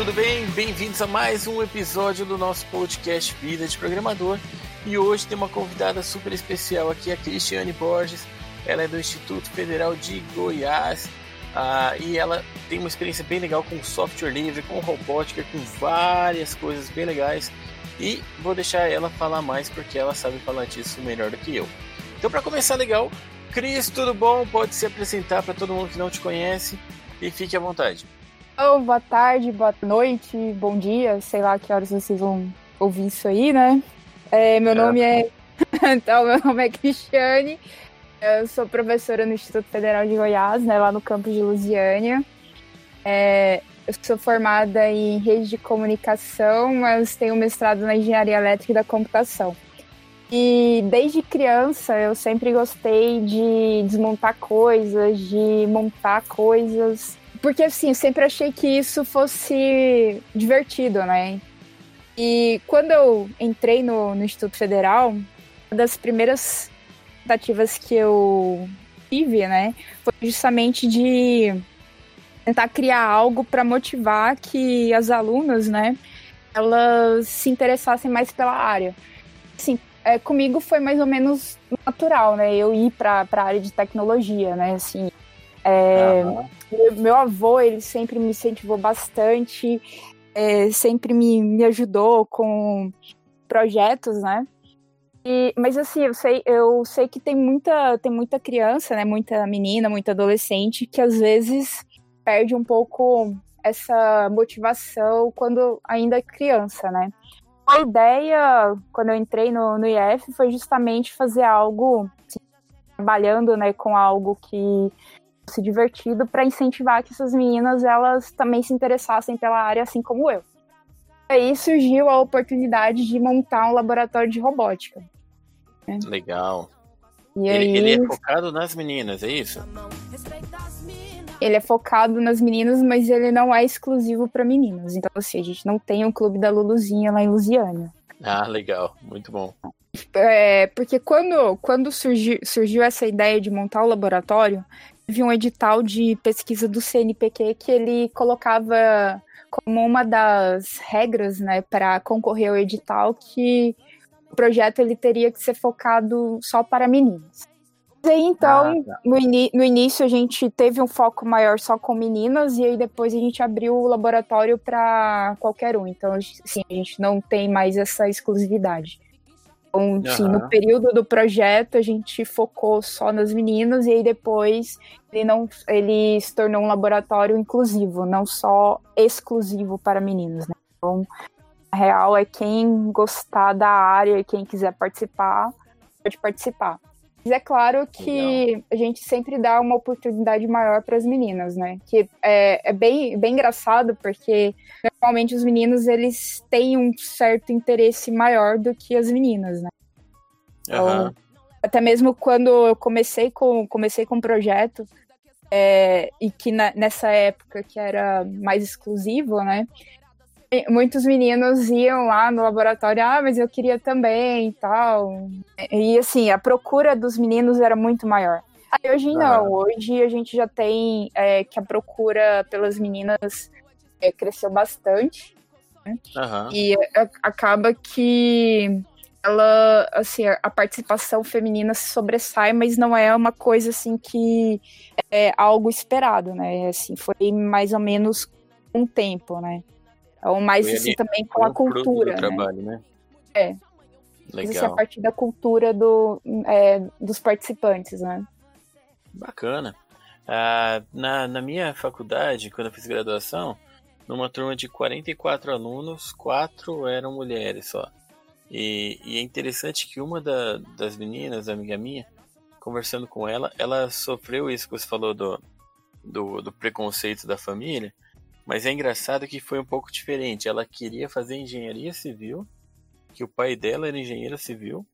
Tudo bem? Bem-vindos a mais um episódio do nosso podcast Vida de Programador. E hoje tem uma convidada super especial aqui, a Cristiane Borges. Ela é do Instituto Federal de Goiás ah, e ela tem uma experiência bem legal com software livre, com robótica, com várias coisas bem legais. E vou deixar ela falar mais porque ela sabe falar disso melhor do que eu. Então, para começar legal, Cris, tudo bom? Pode se apresentar para todo mundo que não te conhece e fique à vontade. Oh, boa tarde, boa noite, bom dia, sei lá que horas vocês vão ouvir isso aí, né? É, meu é. nome é. então, meu nome é Cristiane, eu sou professora no Instituto Federal de Goiás, né, lá no campus de Lusiânia. É, eu sou formada em rede de comunicação, mas tenho mestrado na engenharia elétrica e da computação. E desde criança eu sempre gostei de desmontar coisas, de montar coisas. Porque assim, eu sempre achei que isso fosse divertido, né? E quando eu entrei no, no Instituto Federal, uma das primeiras tentativas que eu tive, né, foi justamente de tentar criar algo para motivar que as alunas, né, elas se interessassem mais pela área. Assim, é, comigo foi mais ou menos natural, né, eu ir para a área de tecnologia, né, assim, é, uhum. Meu avô, ele sempre me incentivou bastante, é, sempre me, me ajudou com projetos, né? E, mas assim, eu sei, eu sei que tem muita, tem muita criança, né? Muita menina, muita adolescente que às vezes perde um pouco essa motivação quando ainda é criança, né? A ideia, quando eu entrei no, no IF, foi justamente fazer algo, assim, trabalhando né, com algo que se divertido para incentivar que essas meninas elas também se interessassem pela área assim como eu. Aí surgiu a oportunidade de montar um laboratório de robótica. Né? Legal. E ele, aí... ele é focado nas meninas, é isso? Ele é focado nas meninas, mas ele não é exclusivo para meninas. Então, assim, a gente não tem um clube da Luluzinha lá em Lusiana. Ah, legal. Muito bom. É, porque quando, quando surgiu, surgiu essa ideia de montar o laboratório, teve um edital de pesquisa do CNPq que ele colocava como uma das regras, né, para concorrer ao edital que o projeto ele teria que ser focado só para meninas. E aí, então, ah, tá. no, no, início a gente teve um foco maior só com meninas e aí depois a gente abriu o laboratório para qualquer um. Então, assim, a gente não tem mais essa exclusividade. Então, uhum. no período do projeto, a gente focou só nas meninas e aí depois ele não ele se tornou um laboratório inclusivo, não só exclusivo para meninos, né? Então, a real é quem gostar da área e quem quiser participar, pode participar. Mas é claro que Legal. a gente sempre dá uma oportunidade maior para as meninas, né? Que é, é bem, bem engraçado porque normalmente os meninos eles têm um certo interesse maior do que as meninas, né? Então, uhum. até mesmo quando eu comecei com comecei com o projeto é, e que na, nessa época que era mais exclusivo, né? Muitos meninos iam lá no laboratório, ah, mas eu queria também e tal. E assim, a procura dos meninos era muito maior. Aí hoje não, hoje a gente já tem é, que a procura pelas meninas é, cresceu bastante. Né? Uhum. E a, acaba que ela, assim, a participação feminina se sobressai, mas não é uma coisa assim que é algo esperado, né? Assim, foi mais ou menos um tempo, né? Mais foi assim ali, também com a cultura. Do né? trabalho, né? É. Legal. Isso é a partir da cultura do, é, dos participantes, né? Bacana. Ah, na, na minha faculdade, quando eu fiz graduação, numa turma de 44 alunos, quatro eram mulheres só. E, e é interessante que uma da, das meninas, amiga minha, conversando com ela, ela sofreu isso que você falou do, do, do preconceito da família. Mas é engraçado que foi um pouco diferente. Ela queria fazer engenharia civil, que o pai dela era engenheiro civil,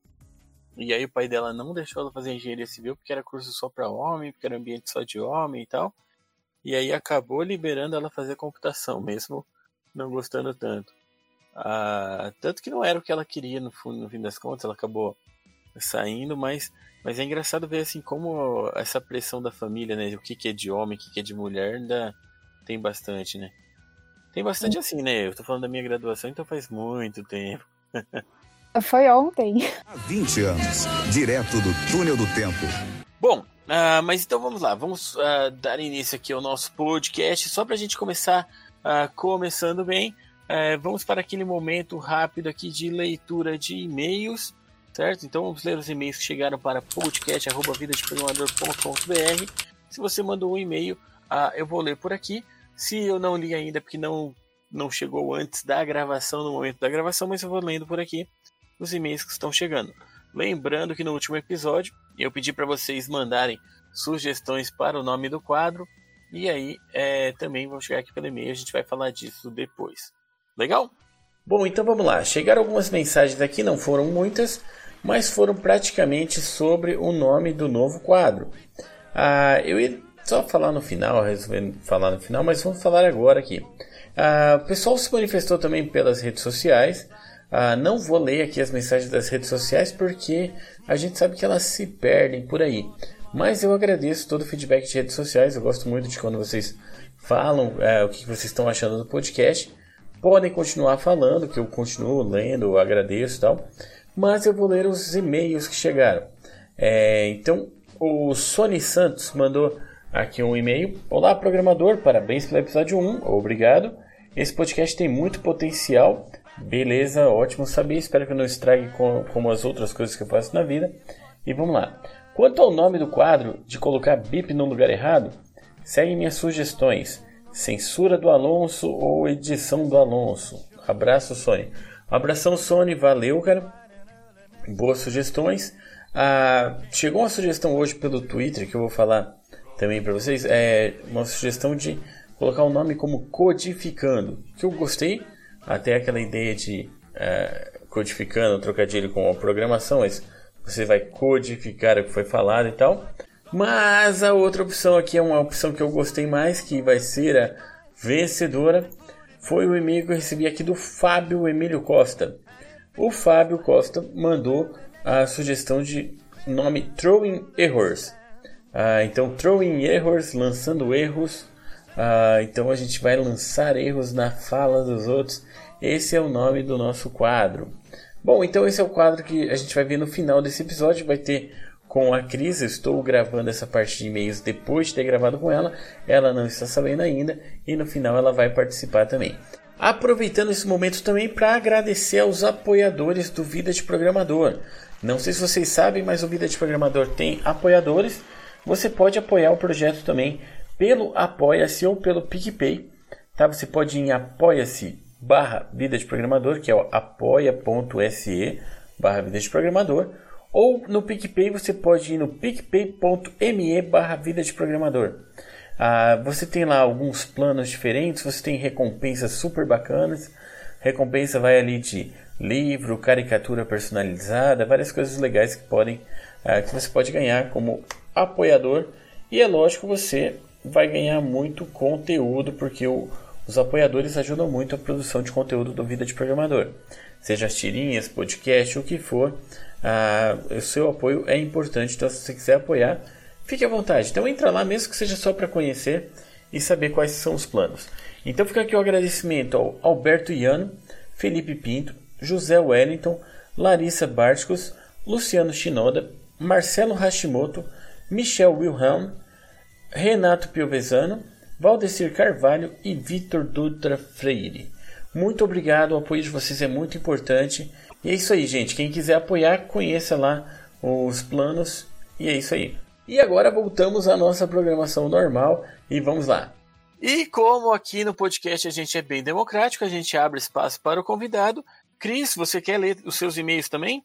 e aí o pai dela não deixou ela fazer engenharia civil porque era curso só para homem, porque era ambiente só de homem e tal. E aí acabou liberando ela fazer computação, mesmo não gostando tanto. Ah, tanto que não era o que ela queria no, fundo, no fim das contas, ela acabou saindo, mas, mas é engraçado ver assim como essa pressão da família, né? O que, que é de homem, o que, que é de mulher, ainda tem bastante, né? Tem bastante assim, né? Eu tô falando da minha graduação, então faz muito tempo. Foi ontem. Há 20 anos, direto do túnel do tempo. Bom, uh, mas então vamos lá, vamos uh, dar início aqui ao nosso podcast, só para a gente começar uh, começando bem. vamos para aquele momento rápido aqui de leitura de e-mails, certo? Então vamos ler os e-mails que chegaram para podcast.vidadeprogramador.com.br. Se você mandou um e-mail, eu vou ler por aqui. Se eu não li ainda, porque não, não chegou antes da gravação, no momento da gravação, mas eu vou lendo por aqui os e-mails que estão chegando. Lembrando que no último episódio eu pedi para vocês mandarem sugestões para o nome do quadro. E aí é, também vão chegar aqui pelo e-mail, a gente vai falar disso depois. Legal? Bom, então vamos lá. Chegaram algumas mensagens aqui, não foram muitas, mas foram praticamente sobre o nome do novo quadro. Ah, eu só falar no final, resolvendo falar no final, mas vamos falar agora aqui. Ah, o pessoal se manifestou também pelas redes sociais. Ah, não vou ler aqui as mensagens das redes sociais porque a gente sabe que elas se perdem por aí. Mas eu agradeço todo o feedback de redes sociais. Eu gosto muito de quando vocês falam é, o que vocês estão achando do podcast. Podem continuar falando, que eu continuo lendo, agradeço e tal. Mas eu vou ler os e-mails que chegaram. É, então, o Sony Santos mandou aqui um e-mail. Olá, programador, parabéns pelo episódio 1, obrigado. Esse podcast tem muito potencial. Beleza, ótimo saber. Espero que eu não estrague com, como as outras coisas que eu faço na vida. E vamos lá. Quanto ao nome do quadro, de colocar bip no lugar errado, segue minhas sugestões. Censura do Alonso ou edição do Alonso. Abraço, Sony. Abração, Sony. Valeu, cara. Boas sugestões. Ah, chegou uma sugestão hoje pelo Twitter que eu vou falar também para vocês. É uma sugestão de colocar o nome como codificando, que eu gostei. Até aquela ideia de é, codificando, trocadilho com a programação, mas você vai codificar o que foi falado e tal. Mas a outra opção aqui é uma opção que eu gostei mais, que vai ser a vencedora. Foi o e-mail que eu recebi aqui do Fábio Emílio Costa. O Fábio Costa mandou a sugestão de nome Throwing Errors. Ah, então, Throwing Errors, lançando erros. Ah, então a gente vai lançar erros na fala dos outros. Esse é o nome do nosso quadro. Bom, então esse é o quadro que a gente vai ver no final desse episódio. Vai ter com a Cris. Eu estou gravando essa parte de e-mails depois de ter gravado com ela. Ela não está sabendo ainda e no final ela vai participar também. Aproveitando esse momento também para agradecer aos apoiadores do Vida de Programador. Não sei se vocês sabem, mas o Vida de Programador tem apoiadores. Você pode apoiar o projeto também pelo Apoia-se ou pelo PicPay. Tá? Você pode ir em apoia-se barra vida de programador, que é o apoia.se barra vida de programador, ou no PicPay você pode ir no picpay.me barra vida de programador. Ah, você tem lá alguns planos diferentes, você tem recompensas super bacanas. Recompensa vai ali de livro, caricatura personalizada, várias coisas legais que podem ah, que você pode ganhar como apoiador. E é lógico você vai ganhar muito conteúdo porque o os apoiadores ajudam muito a produção de conteúdo do Vida de Programador. Seja as tirinhas, podcast, o que for, o seu apoio é importante. Então, se você quiser apoiar, fique à vontade. Então, entra lá, mesmo que seja só para conhecer e saber quais são os planos. Então, fica aqui o agradecimento ao Alberto Iano, Felipe Pinto, José Wellington, Larissa Barticos, Luciano Shinoda, Marcelo Hashimoto, Michel Wilhelm, Renato Piovesano, Valdecir Carvalho e Vitor Dutra Freire. Muito obrigado, o apoio de vocês é muito importante. E é isso aí, gente. Quem quiser apoiar, conheça lá os planos. E é isso aí. E agora voltamos à nossa programação normal e vamos lá. E como aqui no podcast a gente é bem democrático, a gente abre espaço para o convidado. Cris, você quer ler os seus e-mails também?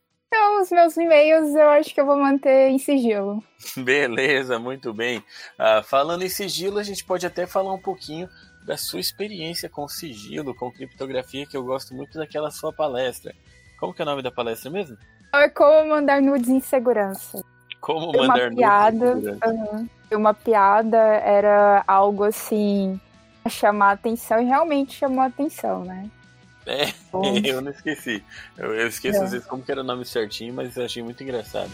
Os meus e-mails eu acho que eu vou manter em sigilo. Beleza, muito bem. Uh, falando em sigilo, a gente pode até falar um pouquinho da sua experiência com sigilo, com criptografia, que eu gosto muito daquela sua palestra. Como que é o nome da palestra mesmo? É como mandar nudes em segurança. Como mandar uma piada, nudes em segurança. Uhum, uma piada era algo assim a chamar atenção e realmente chamou atenção, né? É, eu não esqueci. Eu, eu esqueço é. às vezes como que era o nome certinho, mas achei muito engraçado.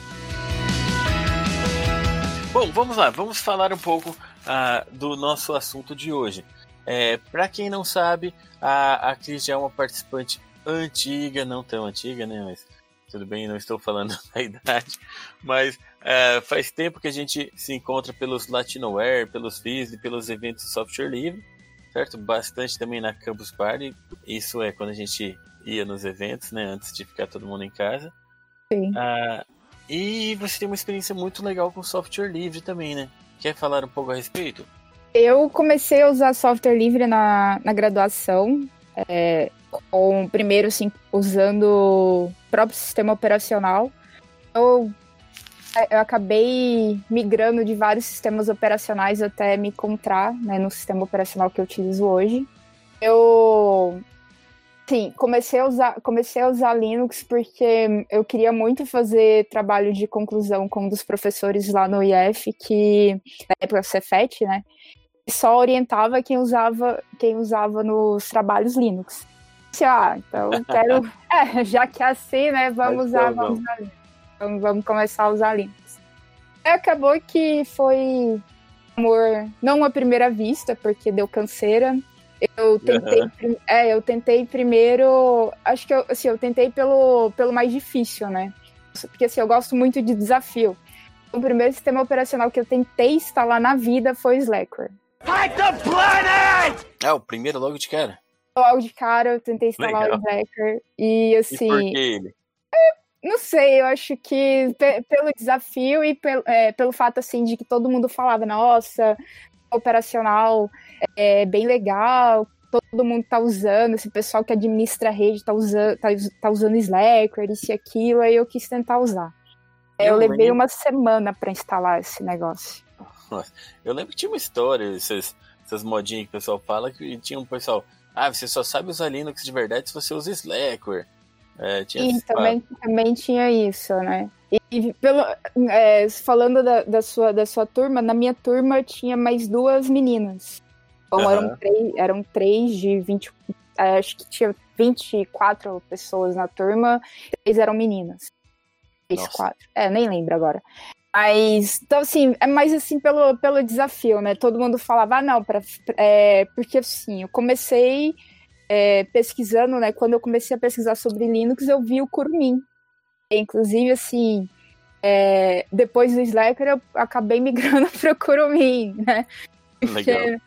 Bom, vamos lá, vamos falar um pouco uh, do nosso assunto de hoje. É, para quem não sabe, a, a Cris já é uma participante antiga, não tão antiga, né? Mas tudo bem, não estou falando da idade. Mas é, faz tempo que a gente se encontra pelos Latinoware, pelos FIS e pelos eventos de software livre, certo? Bastante também na Campus Party. Isso é quando a gente ia nos eventos, né? Antes de ficar todo mundo em casa. Sim. Ah, e você tem uma experiência muito legal com software livre também, né? Quer falar um pouco a respeito? Eu comecei a usar software livre na, na graduação, é, com, primeiro assim, usando o próprio sistema operacional. Eu, eu acabei migrando de vários sistemas operacionais até me encontrar né, no sistema operacional que eu utilizo hoje. Eu Sim, comecei a usar, comecei a usar Linux porque eu queria muito fazer trabalho de conclusão com um dos professores lá no IF, que na época Cefet, né? Só orientava quem usava, quem usava nos trabalhos Linux. Ah, então quero. é, já que é assim, né? Vamos usar, vamos, usar vamos, vamos começar a usar Linux. acabou que foi amor, não à primeira vista, porque deu canseira. Eu tentei, uhum. é, eu tentei primeiro, acho que eu, assim, eu tentei pelo, pelo mais difícil, né? Porque assim, eu gosto muito de desafio. O primeiro sistema operacional que eu tentei instalar na vida foi o Slackware. Fight the planet! Ah, o primeiro logo de cara? Logo de cara eu tentei instalar Legal. o Slackware e assim... E por que ele? É, não sei, eu acho que pelo desafio e pelo, é, pelo fato assim de que todo mundo falava, nossa, operacional é bem legal, todo mundo tá usando, esse pessoal que administra a rede tá usando, tá, tá usando Slacker, isso e aquilo, aí eu quis tentar usar. Eu, eu levei lembro... uma semana para instalar esse negócio. Eu lembro que tinha uma história, essas, essas modinhas que o pessoal fala, que tinha um pessoal, ah, você só sabe usar Linux de verdade se você usa Slackware. É, e também, também tinha isso, né? E pelo, é, falando da, da, sua, da sua turma, na minha turma tinha mais duas meninas. Então uhum. eram, três, eram três de 20. É, acho que tinha 24 pessoas na turma, três eram meninas. Três, Nossa. quatro. É, nem lembro agora. Mas, então, assim, é mais assim pelo, pelo desafio, né? Todo mundo falava, ah, não, pra, é, porque assim, eu comecei é, pesquisando, né? Quando eu comecei a pesquisar sobre Linux, eu vi o Curmin. Inclusive, assim, é, depois do Slacker, eu acabei migrando para o Kurumin, né? Legal. É,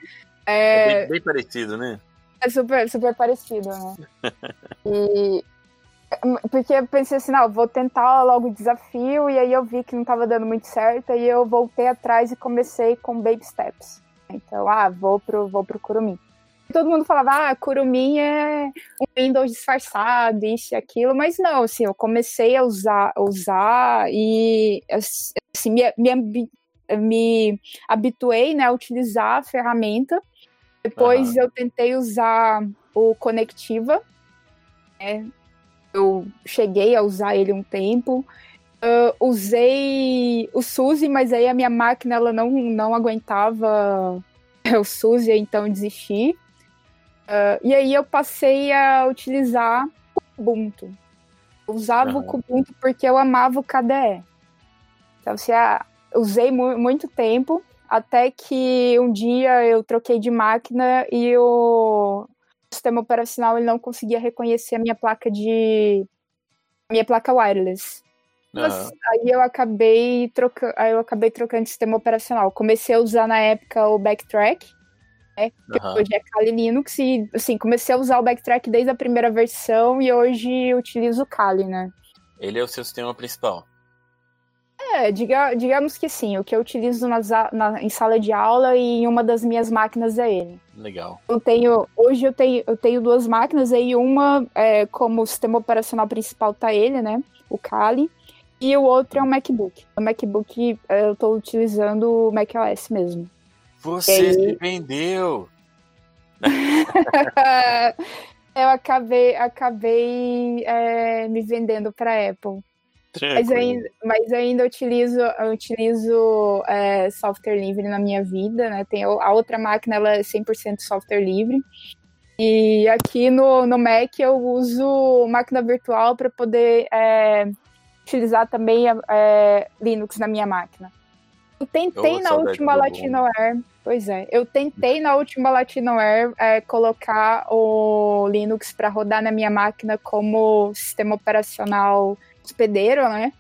é bem, bem, parecido, né? É super, super parecido, né? e, porque eu pensei assim, não, vou tentar logo o desafio, e aí eu vi que não estava dando muito certo, e eu voltei atrás e comecei com Baby Steps. Então, ah, vou pro, vou pro Kurumin todo mundo falava, ah, Kurumin é um Windows disfarçado, isso e aquilo, mas não, assim, eu comecei a usar, usar e assim, me, me, me habituei né, a utilizar a ferramenta. Depois uhum. eu tentei usar o Conectiva. Né? Eu cheguei a usar ele um tempo. Uh, usei o SUSE, mas aí a minha máquina ela não, não aguentava o SUSE, então desisti. Uh, e aí eu passei a utilizar o Ubuntu. Eu usava uhum. o Ubuntu porque eu amava o KDE. Então, assim, ah, usei mu muito tempo, até que um dia eu troquei de máquina e o sistema operacional ele não conseguia reconhecer a minha placa de minha placa wireless. Uhum. Mas, aí eu acabei trocando, aí eu acabei trocando de sistema operacional. Comecei a usar na época o Backtrack, né? Uhum. Hoje é Kali Linux e, assim, comecei a usar o Backtrack desde a primeira versão e hoje utilizo o Kali, né? Ele é o seu sistema principal. É, diga, digamos que sim. O que eu utilizo nas, na, em sala de aula e em uma das minhas máquinas é ele. Legal. Eu tenho, hoje eu tenho, eu tenho duas máquinas aí, uma é, como sistema operacional principal tá ele, né? O Kali. E o outro é um MacBook. O MacBook é, eu estou utilizando o macOS mesmo. Você aí... se vendeu! eu acabei, acabei é, me vendendo para Apple. Mas ainda, mas ainda utilizo, eu utilizo é, software livre na minha vida, né? Tem a outra máquina, ela é 100% software livre. E aqui no, no Mac eu uso máquina virtual para poder é, utilizar também é, Linux na minha máquina. Eu tentei Ô, na última do Latinoair. Pois é, eu tentei na última Latinoair é, colocar o Linux para rodar na minha máquina como sistema operacional hospedeiro, né?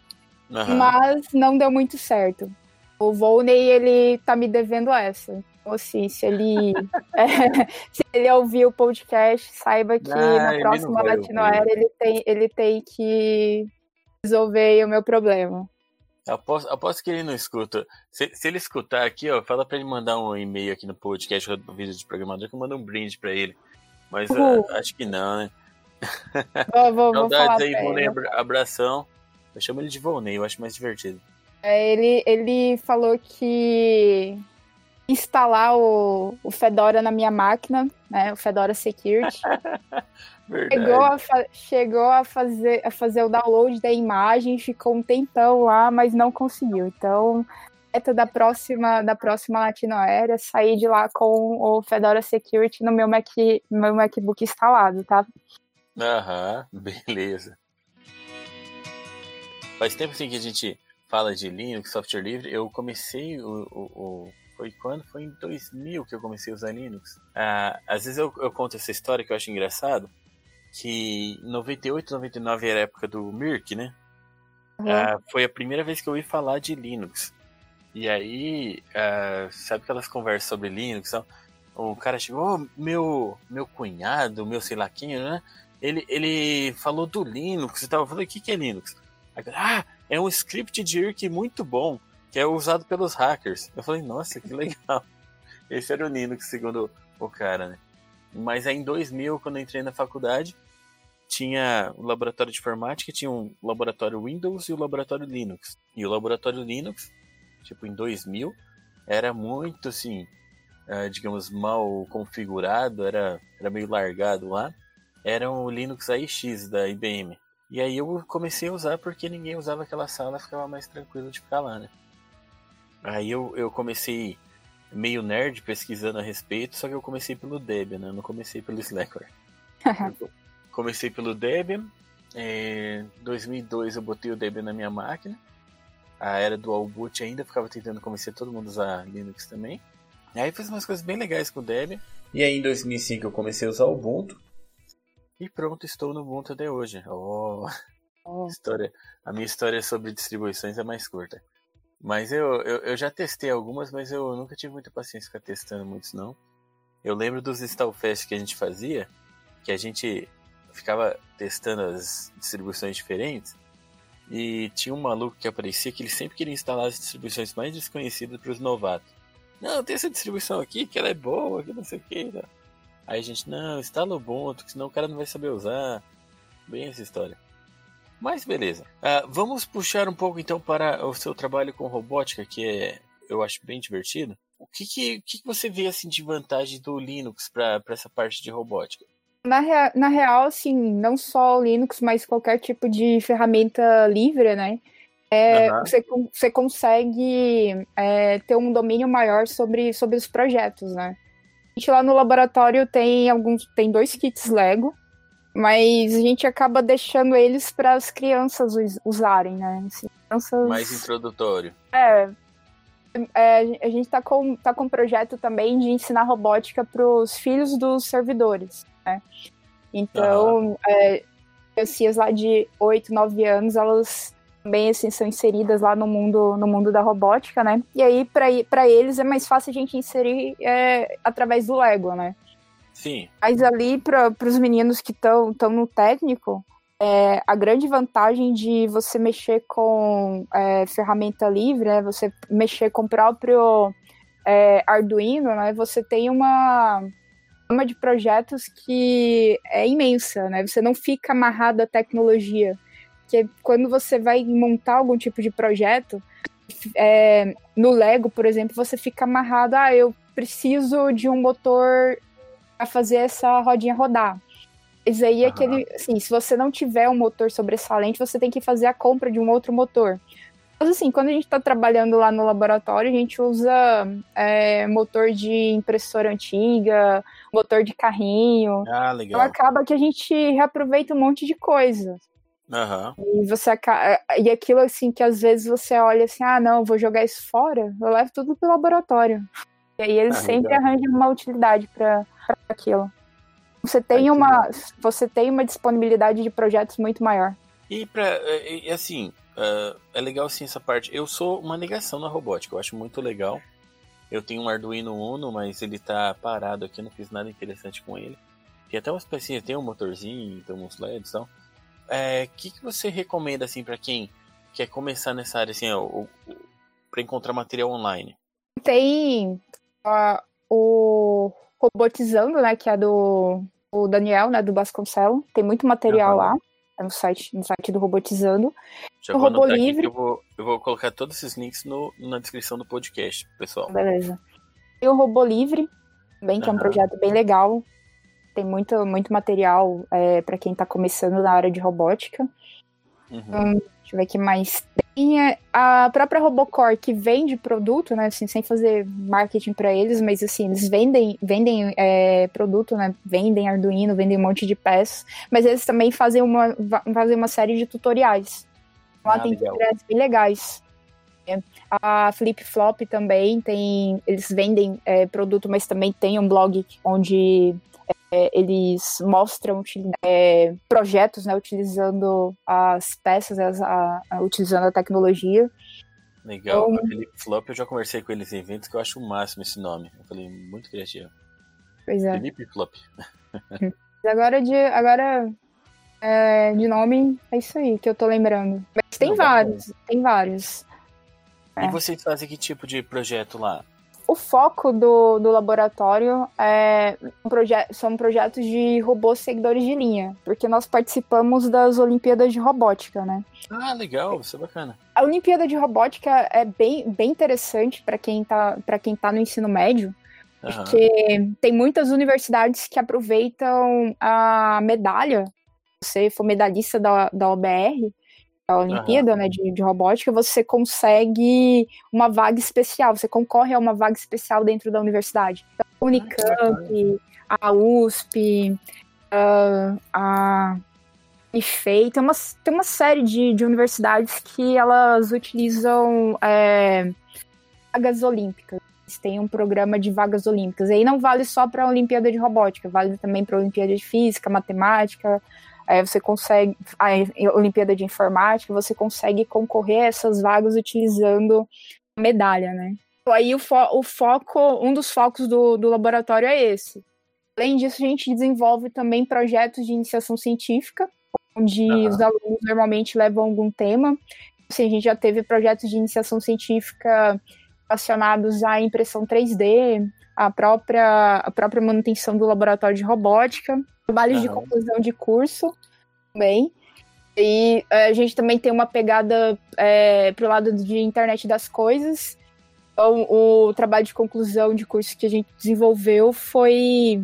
Aham. Mas não deu muito certo. O Volney, ele tá me devendo essa. Então, assim, se ele, é, se ele ouvir o podcast, saiba que Ah, na próxima não vai Latinoair ele tem, ele tem que resolver o meu problema. Aposto, aposto que ele não escuta. Se, se ele escutar aqui, ó, fala pra ele mandar um e-mail aqui no podcast no vídeo de programador que eu mando um brinde pra ele. Mas ah, acho que não, né? Vou, vou, vou Saudades aí, pra Volney, abração. Eu chamo ele de Volney, eu acho mais divertido. É, ele, ele falou que instalar o, o Fedora na minha máquina, né? O Fedora Security. Chegou, a, chegou a, fazer, a fazer o download da imagem, ficou um tempão lá, mas não conseguiu. Então, meta da próxima, da próxima Latinoaérea, sair de lá com o Fedora Security no meu, Mac, meu MacBook instalado, tá? Aham, beleza. Faz tempo assim que a gente fala de Linux, software livre. Eu comecei o. o, o- foi quando? Foi em 2000 que eu comecei a usar Linux. Ah, às vezes eu, eu conto essa história que eu acho engraçado. Que em 98, 99 era a época do Mirk, né? Ah, foi a primeira vez que eu ouvi falar de Linux. E aí, ah, sabe aquelas conversas sobre Linux? tal? O cara chegou, "Ô, meu, meu cunhado, meu sei lá quem, né? Ele, ele falou do Linux e tal. Eu falei, o que, que é Linux? Aí, ah, é um script de IRC muito bom, que é usado pelos hackers. Eu falei, nossa, que legal. Esse era o Linux, segundo o cara, né? Mas aí em 2000, quando eu entrei na faculdade, tinha o laboratório de informática, tinha um laboratório Windows e o laboratório Linux. E o laboratório Linux, tipo em 2000, era muito assim, ah, digamos, mal configurado, era, era meio largado lá. Era o Linux AIX da IBM. E aí eu comecei a usar porque ninguém usava aquela sala, ficava mais tranquilo de ficar lá, né? Aí eu, eu comecei meio nerd pesquisando a respeito, só que eu comecei pelo Debian, né? Eu não comecei pelo Slackware. Comecei pelo Debian. Em 2002 eu botei o Debian na minha máquina. A era do All Boot ainda ficava tentando convencer todo mundo a usar Linux também. E aí fiz umas coisas bem legais com o Debian. E aí em 2005 eu comecei a usar o Ubuntu. E pronto, estou no Ubuntu até hoje. Oh, Ó, história. A minha história sobre distribuições é mais curta. Mas eu, eu, eu já testei algumas, mas eu nunca tive muita paciência ficar testando muitos, não. Eu lembro dos Installfest que a gente fazia, que a gente ficava testando as distribuições diferentes, e tinha um maluco que aparecia que ele sempre queria instalar as distribuições mais desconhecidas para os novatos. Não, tem essa distribuição aqui, que ela é boa, que não sei o que. Aí a gente, não, instala o Ubuntu, senão o cara não vai saber usar. Bem essa história. Mas beleza. Ah, vamos puxar um pouco então para o seu trabalho com robótica, que é, eu acho bem divertido. O que, que, o que você vê assim de vantagem do Linux para essa parte de robótica? Na, rea- na real, assim, não só o Linux, mas qualquer tipo de ferramenta livre, né? É, Aham. você, você consegue é, ter um domínio maior sobre, sobre os projetos, né? A gente lá no laboratório tem alguns, tem dois kits Lego, mas a gente acaba deixando eles para as crianças us- usarem, né? Assim, crianças, Mais introdutório. é, é, a gente tá com, tá com um projeto também de ensinar robótica para os filhos dos servidores, né? Então, é, criancinhas lá de 8, 9 anos, elas também assim, são inseridas lá no mundo, no mundo da robótica, né? E aí, para eles, é mais fácil a gente inserir é, através do Lego, né? Sim. Mas ali, para os meninos que estão no técnico, é, a grande vantagem de você mexer com é, ferramenta livre, né, você mexer com o próprio é, Arduino, né, você tem uma gama de projetos que é imensa, né? Você não fica amarrado à tecnologia. Porque quando você vai montar algum tipo de projeto, é, no Lego, por exemplo, você fica amarrado, ah, eu preciso de um motor para fazer essa rodinha rodar. Isso aí é Aham. aquele, assim, se você não tiver um motor sobressalente, você tem que fazer a compra de um outro motor. Mas assim, quando a gente está trabalhando lá no laboratório, a gente usa é, motor de impressora antiga, motor de carrinho. Ah, Então legal. acaba que a gente reaproveita um monte de coisa. Aham. E você aca- e aquilo assim que às vezes você olha assim, ah, não, vou jogar isso fora, eu levo tudo pro laboratório. E aí eles Ah, sempre legal. arranjam uma utilidade para aquilo. Você tem uma você tem uma disponibilidade de projetos muito maior. E. E, e, assim, ah, é legal sim essa parte. Eu sou uma negação na robótica, eu acho muito legal. Eu tenho um Arduino Uno, mas ele tá parado aqui, eu não fiz nada interessante com ele. Tem até umas pecinhas, tem um motorzinho, tem uns LEDs e tal. É, O que, que você recomenda assim para quem quer começar nessa área, assim, para encontrar material online? Tem o Robotizando, né, que é do o Daniel, né, do Vasconcelo. Tem muito material Aham. lá. É no site, no site do Robotizando. Já O Robô aqui Livre. eu vou, eu vou colocar todos esses links no, na descrição do podcast, pessoal. Beleza. Tem o Robô Livre, também, que é um projeto bem legal. Tem muito, muito material é, para quem está começando na área de robótica. Uhum. Deixa eu ver o que mais tem. é A própria Robocore, que vende produto, né? Assim, sem fazer marketing para eles, mas assim, eles vendem, vendem é, produto, né? Vendem Arduino, vendem um monte de peças. Mas eles também fazem uma, fazem uma série de tutoriais. Lá Ah, tem legal. tutoriais bem legais. É, A Flip Flop também tem. Eles vendem é, produto, mas também tem um blog onde é, eles mostram é, projetos, né, utilizando as peças, as- a- a- utilizando a tecnologia. Legal. Então- A Felipe Flop, eu já conversei com eles em eventos que eu acho o máximo esse nome. Eu falei, muito criativo. Pois é. Felipe Flop. Agora de agora é, de nome é isso aí que eu tô lembrando. Mas tem Não, vários, tem vários. É. E vocês fazem que tipo de projeto lá? O foco do, do laboratório é um proje são projetos de robôs seguidores de linha, porque nós participamos das Olimpíadas de Robótica, né? Ah, legal, isso é bacana. A Olimpíada de Robótica é bem, bem interessante para quem tá quem tá no ensino médio, Aham. porque tem muitas universidades que aproveitam a medalha. Se você for medalhista da, da OBR, da Olimpíada né, de, de Robótica, você consegue uma vaga especial, você concorre a uma vaga especial dentro da universidade. Então, a Unicamp, a USP, a, a IFEI, tem uma, tem uma série de, de universidades que elas utilizam é, vagas olímpicas. Eles têm um programa de vagas olímpicas. E aí não vale só para a Olimpíada de Robótica, vale também para a Olimpíada de Física, Matemática. Aí você consegue. A Olimpíada de Informática, você consegue concorrer a essas vagas utilizando a medalha, né? Aí o, fo o foco, um dos focos do, do laboratório é esse. Além disso, a gente desenvolve também projetos de iniciação científica, onde Aham. os alunos normalmente levam algum tema. Assim, a gente já teve projetos de iniciação científica relacionados à impressão 3D, a própria, a própria manutenção do laboratório de robótica, trabalhos de Aham. conclusão de curso também. E eh, a gente também tem uma pegada é, para o lado de internet das coisas. Então, o trabalho de conclusão de curso que a gente desenvolveu foi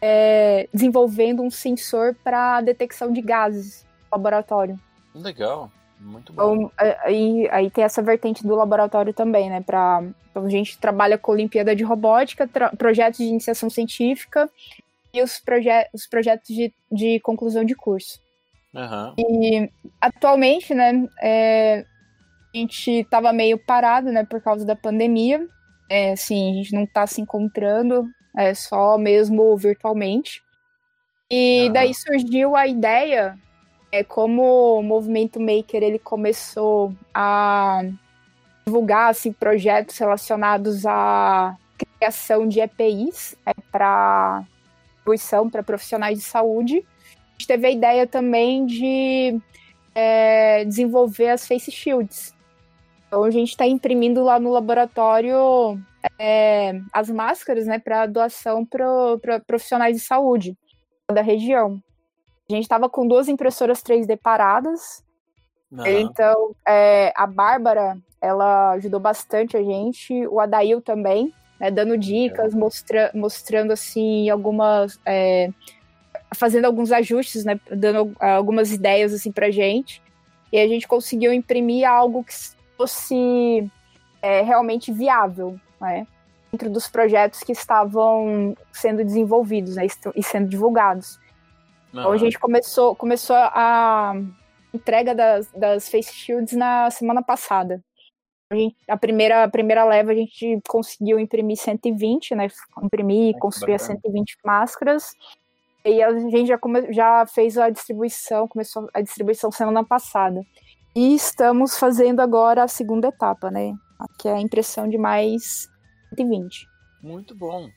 é, desenvolvendo um sensor para detecção de gases no laboratório. Legal, muito bom. Então, é, aí, aí tem essa vertente do laboratório também, né? Pra, então a gente trabalha com Olimpíada de Robótica, projetos de iniciação científica e os, proje os projetos de, de conclusão de curso. Aham. E atualmente, né, é, a gente estava meio parado, né, por causa da pandemia. É, assim, a gente não está se encontrando, é só mesmo virtualmente. E Aham. daí surgiu a ideia, é, como o movimento maker ele começou a divulgar assim, projetos relacionados à criação de EPIs é, para distribuição para profissionais de saúde. A gente teve a ideia também de é, desenvolver as face shields. Então a gente está imprimindo lá no laboratório é, as máscaras, né, para doação para profissionais de saúde da região. A gente estava com duas impressoras 3D paradas. Aham. Então, é, a Bárbara, ela ajudou bastante a gente, o Adail também, né, dando dicas, mostra mostrando, assim, algumas... é, fazendo alguns ajustes, né, dando algumas ideias, assim, pra gente. E a gente conseguiu imprimir algo que fosse é, realmente viável, né, dentro dos projetos que estavam sendo desenvolvidos, né, e sendo divulgados. Então a gente começou, começou a entrega das, das face shields na semana passada. A, gente, a, primeira, a primeira leva a gente conseguiu imprimir 120, né? Imprimir e construir 120 máscaras. E a gente já, come, já fez a distribuição, começou a distribuição semana passada. E estamos fazendo agora a segunda etapa, né? Que é a impressão de mais 120. Muito bom.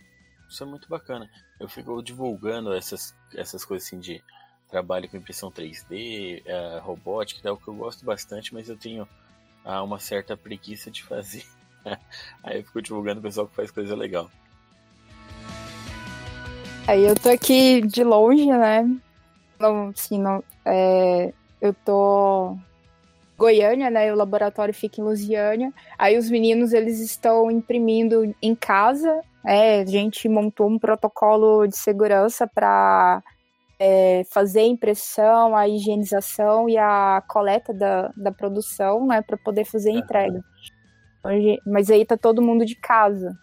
Isso é muito bacana. Eu fico divulgando essas, essas coisas assim de trabalho com impressão 3D, uh, eh, robótica, é o que eu gosto bastante, mas eu tenho uh, uma certa preguiça de fazer. Aí eu fico divulgando o pessoal que faz coisa legal. Aí eu tô aqui de longe, né? Não, assim, não, é, eu tô Goiânia, né? O laboratório fica em Lusiânia. Aí os meninos eles estão imprimindo em casa. É, a gente montou um protocolo de segurança para é, fazer a impressão, a higienização e a coleta da, da produção, né? Para poder fazer a entrega. Mas aí tá todo mundo de casa.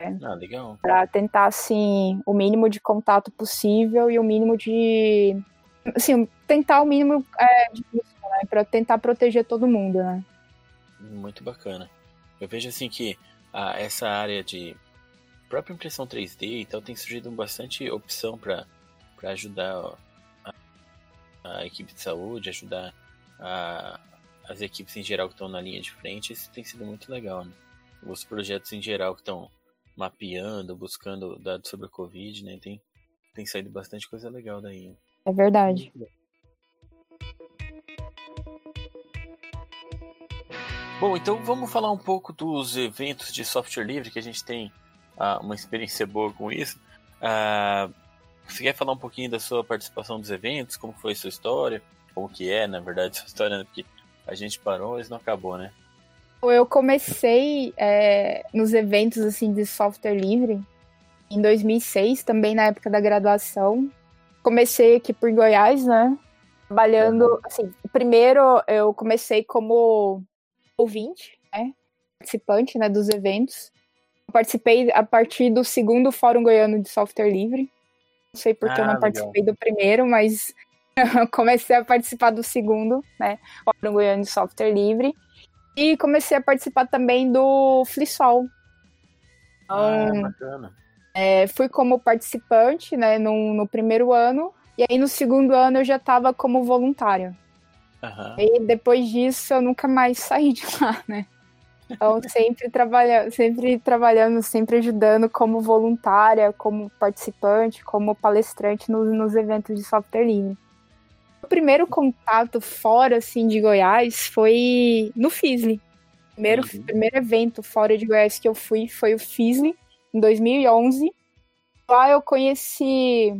Né? Ah, legal. Para tentar, assim, o mínimo de contato possível e o mínimo de. Assim, tentar o mínimo é, de né? Para tentar proteger todo mundo, né? Muito bacana. Eu vejo, assim, que a, essa área de própria impressão 3D e tal tem surgido bastante opção para ajudar a, a, equipe de saúde, ajudar a, as equipes em geral que estão na linha de frente. Isso tem sido muito legal, né? Os projetos em geral que estão mapeando, buscando dados sobre a Covid, né? Tem, tem saído bastante coisa legal daí. É verdade. Bom, então vamos falar um pouco dos eventos de software livre, que a gente tem uh, uma experiência boa com isso. Uh, você quer falar um pouquinho da sua participação dos eventos? Como foi sua história? Como que é, na verdade, sua história? Né? Porque a gente parou, mas não acabou, né? Eu comecei é, nos eventos assim de software livre em 2006, também na época da graduação. Comecei aqui por Goiás, né? Trabalhando, uhum. assim, primeiro eu comecei como ouvinte, né? Participante, né, dos eventos. Participei a partir do segundo Fórum Goiano de Software Livre. Não sei porque ah, eu não legal. participei do primeiro, mas comecei a participar do segundo, né? Fórum Goiano de Software Livre. E comecei a participar também do Flissol. Ah, então, bacana. É, fui como participante, né, no, no primeiro ano. E aí no segundo ano eu já estava como voluntário. Uhum. E depois disso eu nunca mais saí de lá, né? Então sempre trabalhando, sempre trabalhando, sempre ajudando como voluntária, como participante, como palestrante nos, nos eventos de software livre o primeiro contato fora, assim, de Goiás foi no Fisley. Primeiro, uhum. primeiro evento fora de Goiás que eu fui foi o Fisley, em 2011. Lá eu conheci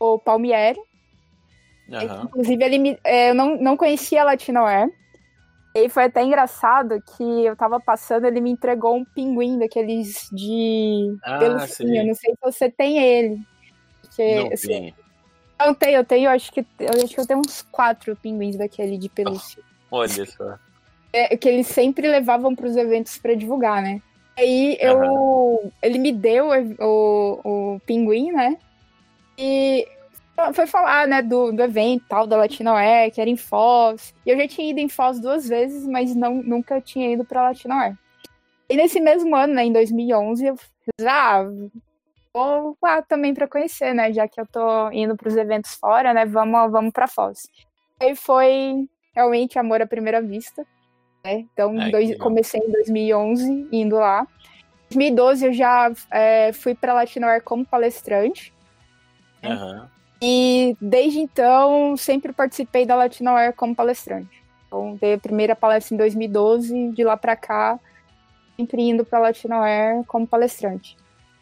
o Palmieri. Uhum. Inclusive, ele me, é, eu não, não conhecia a Latinoair. E foi até engraçado que eu tava passando, ele me entregou um pinguim daqueles de ah, pelucinha. Não sei se você tem ele. Porque, não, assim, eu tenho, eu tenho, acho que eu acho que eu tenho uns quatro pinguins daquele de pelúcia. Olha só. É, que eles sempre levavam para os eventos para divulgar, né? Aí eu. Uhum. Ele me deu o, o pinguim, né? E foi falar, né, do, do evento tal, da Latinoair, que era em Foz. E eu já tinha ido em Foz duas vezes, mas não, nunca tinha ido pra Latinoair. E nesse mesmo ano, né, em 2011, eu fiz, ah, vou lá também para conhecer, né? Já que eu tô indo para os eventos fora, né? Vamos, vamos para Foz. Aí foi realmente amor à primeira vista. Né? Então, Ai, dois, comecei em 2011 indo lá. Em 2012 eu já é, fui para Latinoar como palestrante. Uhum. E desde então sempre participei da Latinoar como palestrante. Então, dei a primeira palestra em 2012, de lá para cá, sempre indo para Latinoar como palestrante.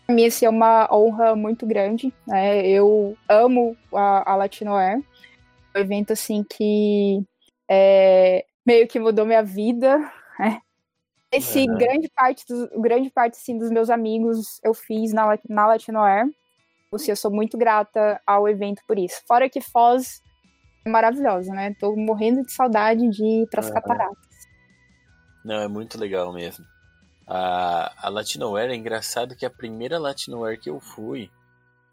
Para mim, assim, é uma honra muito grande. Né? Eu amo a, a Latinoair. É um evento, assim, que é, meio que mudou minha vida. Né? Esse uhum. grande parte, do, grande parte assim, dos meus amigos eu fiz na, na Assim, eu sou muito grata ao evento por isso. Fora que Foz é maravilhosa, né? Tô morrendo de saudade de ir para as uhum. cataratas. Não, é muito legal mesmo. A, a Latinoware é engraçado que a primeira Latinoware que eu fui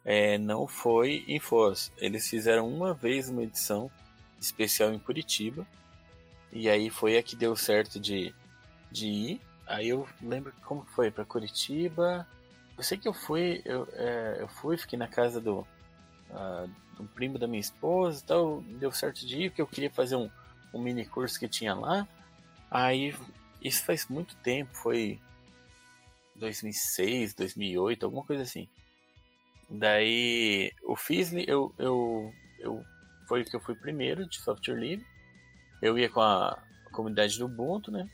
é, não foi em Foz. Eles fizeram uma vez uma edição especial em Curitiba. E aí foi a que deu certo de, de ir. Aí eu lembro como foi para Curitiba. Eu sei que eu fui, eu, é, eu fui, fiquei na casa do, uh, do primo da minha esposa e tal. Deu certo de ir, porque eu queria fazer um, um mini curso que tinha lá. Aí, isso faz muito tempo, foi 2006, 2008, alguma coisa assim. Daí, o Fizzly, eu, eu, eu, foi o que eu fui primeiro de software livre. Eu ia com a comunidade do Ubuntu, né?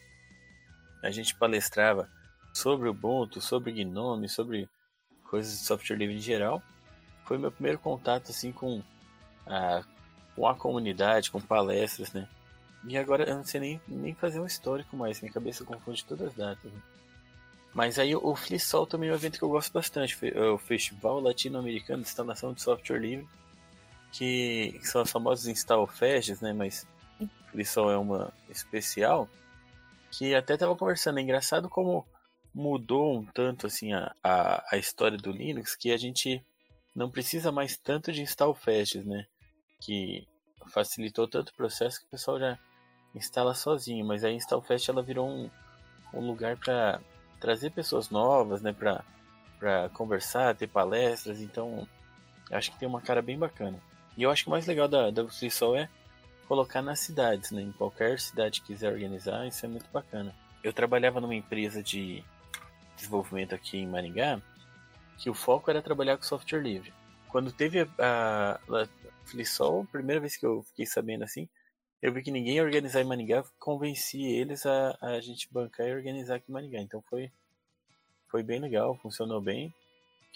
A gente palestrava sobre Ubuntu, sobre Gnome, sobre coisas de software livre em geral. Foi meu primeiro contato assim com a, com a comunidade, com palestras, né? E agora eu não sei nem, nem fazer um histórico mais, minha cabeça confunde todas as datas. Né? Mas aí o FliSol também é um evento que eu gosto bastante, é o Festival Latino-Americano de Instalação de Software Livre, que são as famosas Install Fests, né? Mas o FliSol é uma especial, que até estava conversando, é engraçado como mudou um tanto assim a, a, a, história do Linux, que a gente não precisa mais tanto de Install Fests, né? Que facilitou tanto o processo que o pessoal já instala sozinho, mas a InstallFest ela virou um, um lugar para trazer pessoas novas, né, para para conversar, ter palestras, então acho que tem uma cara bem bacana. E eu acho que o mais legal da da FreeSol é colocar nas cidades, né, em qualquer cidade que quiser organizar, isso é muito bacana. Eu trabalhava numa empresa de desenvolvimento aqui em Maringá, que o foco era trabalhar com software livre. Quando teve a, a, primeira vez que eu fiquei sabendo assim, eu vi que ninguém ia organizar em Maringá, convenci eles a, a gente bancar e organizar aqui em Maringá. Então foi, foi bem legal, funcionou bem.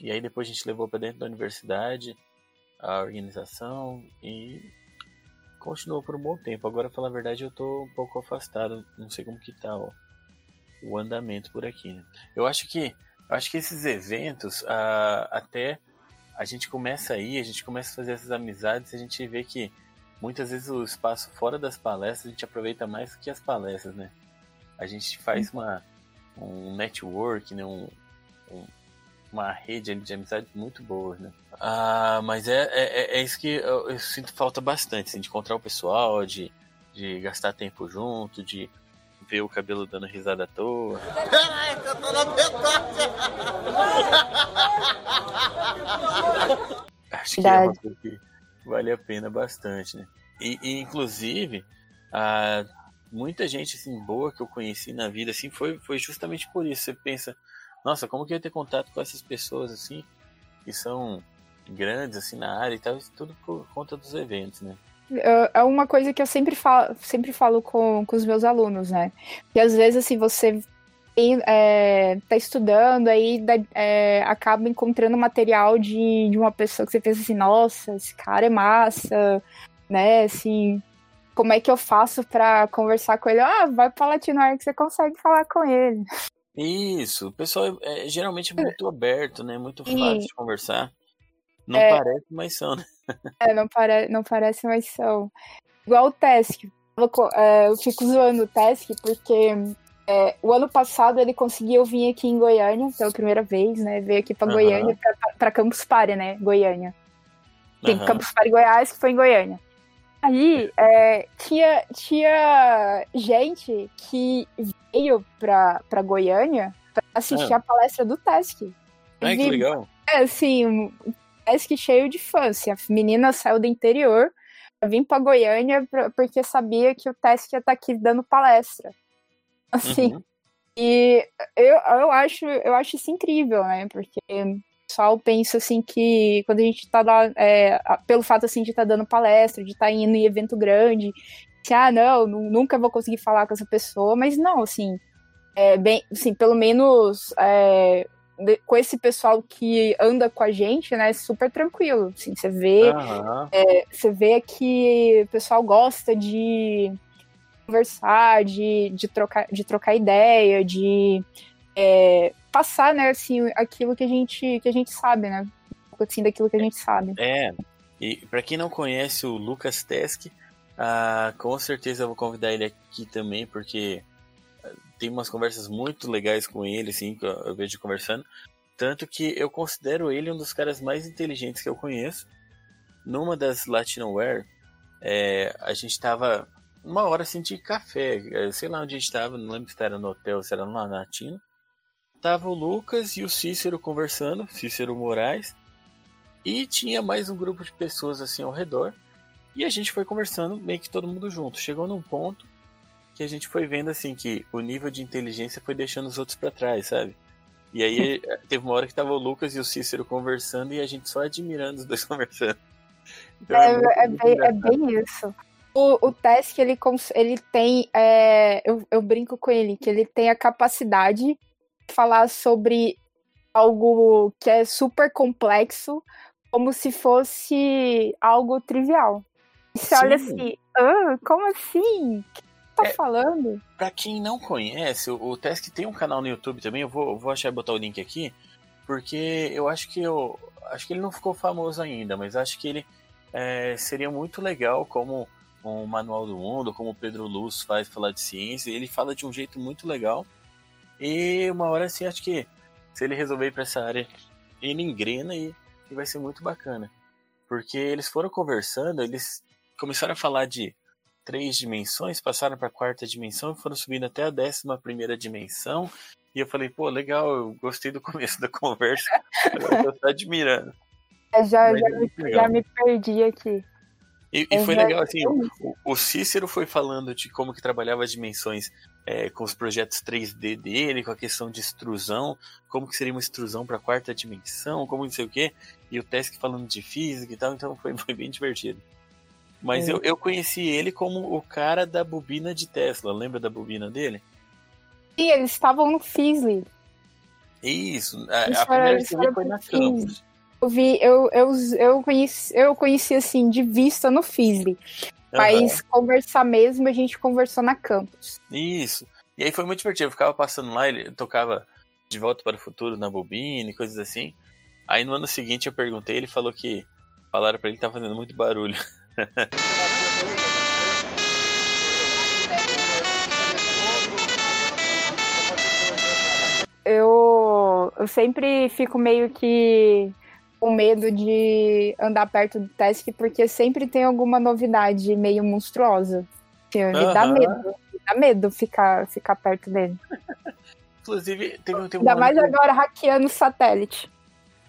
E aí depois a gente levou para dentro da universidade a organização e continuou por um bom tempo. Agora, falar a verdade, eu tô um pouco afastado, não sei como que tá ó, o andamento por aqui. Né? Eu acho que acho que esses eventos a, até a gente começa aí, a gente começa a fazer essas amizades, a gente vê que muitas vezes o espaço fora das palestras a gente aproveita mais do que as palestras, né? A gente faz uma, um network, né? Um, um, uma rede de amizades muito boa, né? Ah, mas é, é, é isso que eu, eu, sinto falta bastante, assim, de encontrar o pessoal, de, de gastar tempo junto, de ver o cabelo dando risada à toa. Peraí, eu tô na metade! Acho que é uma coisa que vale a pena bastante, né? E, e inclusive, a, muita gente assim boa que eu conheci na vida assim foi, foi justamente por isso. Você pensa, nossa, como que eu ia ter contato com essas pessoas assim que são grandes assim na área e tal, isso tudo por conta dos eventos, né? É, é uma coisa que eu sempre falo, sempre falo com, com os meus alunos, né? Que às vezes assim você é, tá estudando, aí é, acaba encontrando material de, de uma pessoa que você pensa assim, nossa, esse cara é massa, né? Assim, como é que eu faço para conversar com ele? Ah, vai pra Latinoar que você consegue falar com ele. Isso, o pessoal é, é geralmente muito aberto, né? Muito fácil de conversar. Não é, parece, mas são, né? É, não, pare, não parece, mas são. Igual o Task. Eu, é, eu fico zoando o Task porque é, o ano passado ele conseguiu vir aqui em Goiânia pela primeira vez, né? Veio aqui para uhum. Goiânia, para Campus Party, né? Goiânia. Tem uhum. Campus Party Goiás, que foi em Goiânia. Aí é, tinha, tinha gente que veio pra, pra Goiânia pra assistir ah. a palestra do Task. Ai, que legal. É, assim, um Task cheio de fãs. A menina saiu do interior vir pra Goiânia pra, porque sabia que o Task ia estar tá aqui dando palestra. Assim. Uhum. E eu, eu, acho, eu acho isso incrível, né? Porque o pessoal pensa assim que quando a gente tá lá, é, pelo fato assim de estar tá dando palestra, de estar tá indo em evento grande, que, ah, não, nunca vou conseguir falar com essa pessoa, mas não, assim, é bem, assim, pelo menos é, com esse pessoal que anda com a gente, né, é super tranquilo, assim, você vê, uhum. é, você vê que o pessoal gosta de conversar, de, de, trocar, de trocar ideia, de é, passar, né, assim, aquilo que a gente, que a gente sabe, né? Um pouco assim daquilo que a gente sabe. É, e para quem não conhece o Lucas Tesk, ah, com certeza eu vou convidar ele aqui também, porque tem umas conversas muito legais com ele, assim, que eu vejo conversando. Tanto que eu considero ele um dos caras mais inteligentes que eu conheço. Numa das Latinoware, é, a gente tava uma hora assim de café, é, sei lá onde a gente tava, não lembro se era no hotel, se era lá na Tina. Tava o Lucas e o Cícero conversando, Cícero Moraes, e tinha mais um grupo de pessoas assim ao redor. E a gente foi conversando meio que todo mundo junto. Chegou num ponto que a gente foi vendo assim que o nível de inteligência foi deixando os outros para trás, sabe? E aí teve uma hora que tava o Lucas e o Cícero conversando e a gente só admirando os dois conversando. Então, é, é, é, bem, é, bem, isso. O, o Task, ele, ele tem. É, eu, eu brinco com ele, que ele tem a capacidade de falar sobre algo que é super complexo, como se fosse algo trivial. Você Sim. olha assim, ah, como assim? Que tá é, falando? Pra quem não conhece, o, o Task tem um canal no YouTube também, eu vou, vou achar e botar o link aqui, porque eu acho que eu. Acho que ele não ficou famoso ainda, mas acho que ele é, seria muito legal como um manual do mundo, como o Pedro Luz faz falar de ciência. Ele fala de um jeito muito legal. E uma hora assim, acho que se ele resolver ir para essa área, ele engrena e, e vai ser muito bacana. Porque eles foram conversando, eles começaram a falar de três dimensões, passaram para a quarta dimensão e foram subindo até a décima primeira dimensão. E eu falei, pô, legal, eu gostei do começo da conversa, eu tô admirando. É, já, já, me, já me perdi aqui. E, e foi legal, assim, o, o, Cícero foi falando de como que trabalhava as dimensões é, com os projetos 3D dele, com a questão de extrusão, como que seria uma extrusão para a quarta dimensão, como não sei o quê, e o Tesk falando de física e tal, então foi, foi bem divertido. Mas é. eu, eu conheci ele como o cara da bobina de Tesla, lembra da bobina dele? Sim, eles estavam no Fisley. Isso, a, a primeira vez foi na Campus. Eu vi, eu, eu, eu, conheci, eu conheci assim, de vista no Fisley. Mas uhum. conversar mesmo, a gente conversou na campus. Isso. E aí foi muito divertido. Eu ficava passando lá, ele tocava De Volta para o Futuro na bobina e coisas assim. Aí no ano seguinte eu perguntei, ele falou que falaram para ele que tava fazendo muito barulho. eu, eu sempre fico meio que com medo de andar perto do Task, porque sempre tem alguma novidade meio monstruosa. Me uhum. dá medo. Me dá medo ficar, ficar perto dele. Inclusive, teve, teve Ainda mais agora hackeando o satélite.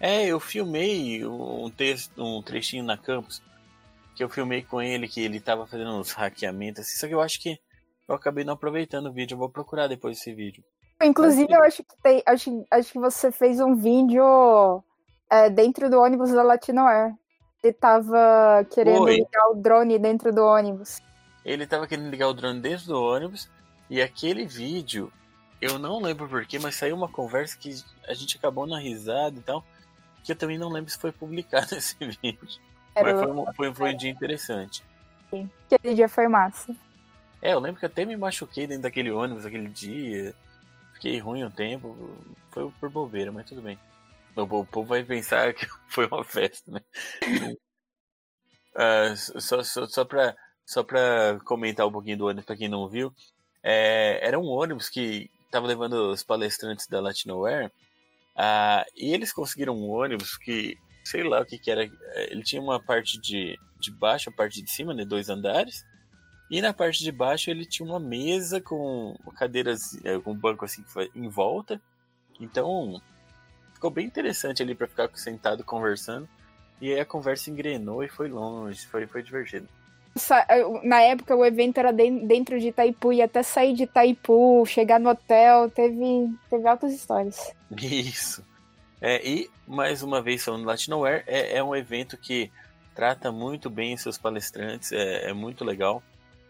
É, eu filmei um texto, um trechinho na campus, que eu filmei com ele, que ele tava fazendo uns hackeamentos, assim, só que eu acho que eu acabei não aproveitando o vídeo, eu vou procurar depois esse vídeo. Inclusive, eu acho que tem. Acho, acho que você fez um vídeo é, dentro do ônibus da Latinoair. Ele tava querendo Oi. ligar o drone dentro do ônibus. Ele tava querendo ligar o drone dentro do ônibus. E aquele vídeo, eu não lembro porquê, mas saiu uma conversa que a gente acabou na risada e tal. Que eu também não lembro se foi publicado esse vídeo. Era mas foi um, foi, foi um dia interessante. Sim, aquele dia foi massa. É, eu lembro que até me machuquei dentro daquele ônibus aquele dia. Fiquei ruim um tempo. Foi por bobeira, mas tudo bem. O povo vai pensar que foi uma festa, né? uh, só, só, só pra, só pra comentar um pouquinho do ônibus, pra quem não viu, é, era um ônibus que tava levando os palestrantes da Latinoware, uh, e eles conseguiram um ônibus que, sei lá o que que era, ele tinha uma parte de, de baixo, a parte de cima, né, dois andares, e na parte de baixo ele tinha uma mesa com cadeiras, é, com um banco assim em volta, então ficou bem interessante ali para ficar sentado conversando. E aí a conversa engrenou e foi longe, foi, foi divertido. Na época o evento era dentro de Itaipu e até sair de Itaipu, chegar no hotel, teve, teve altas histórias. Isso. É, e mais uma vez falando Latinoware, é, é um evento que trata muito bem seus palestrantes, é, é muito legal.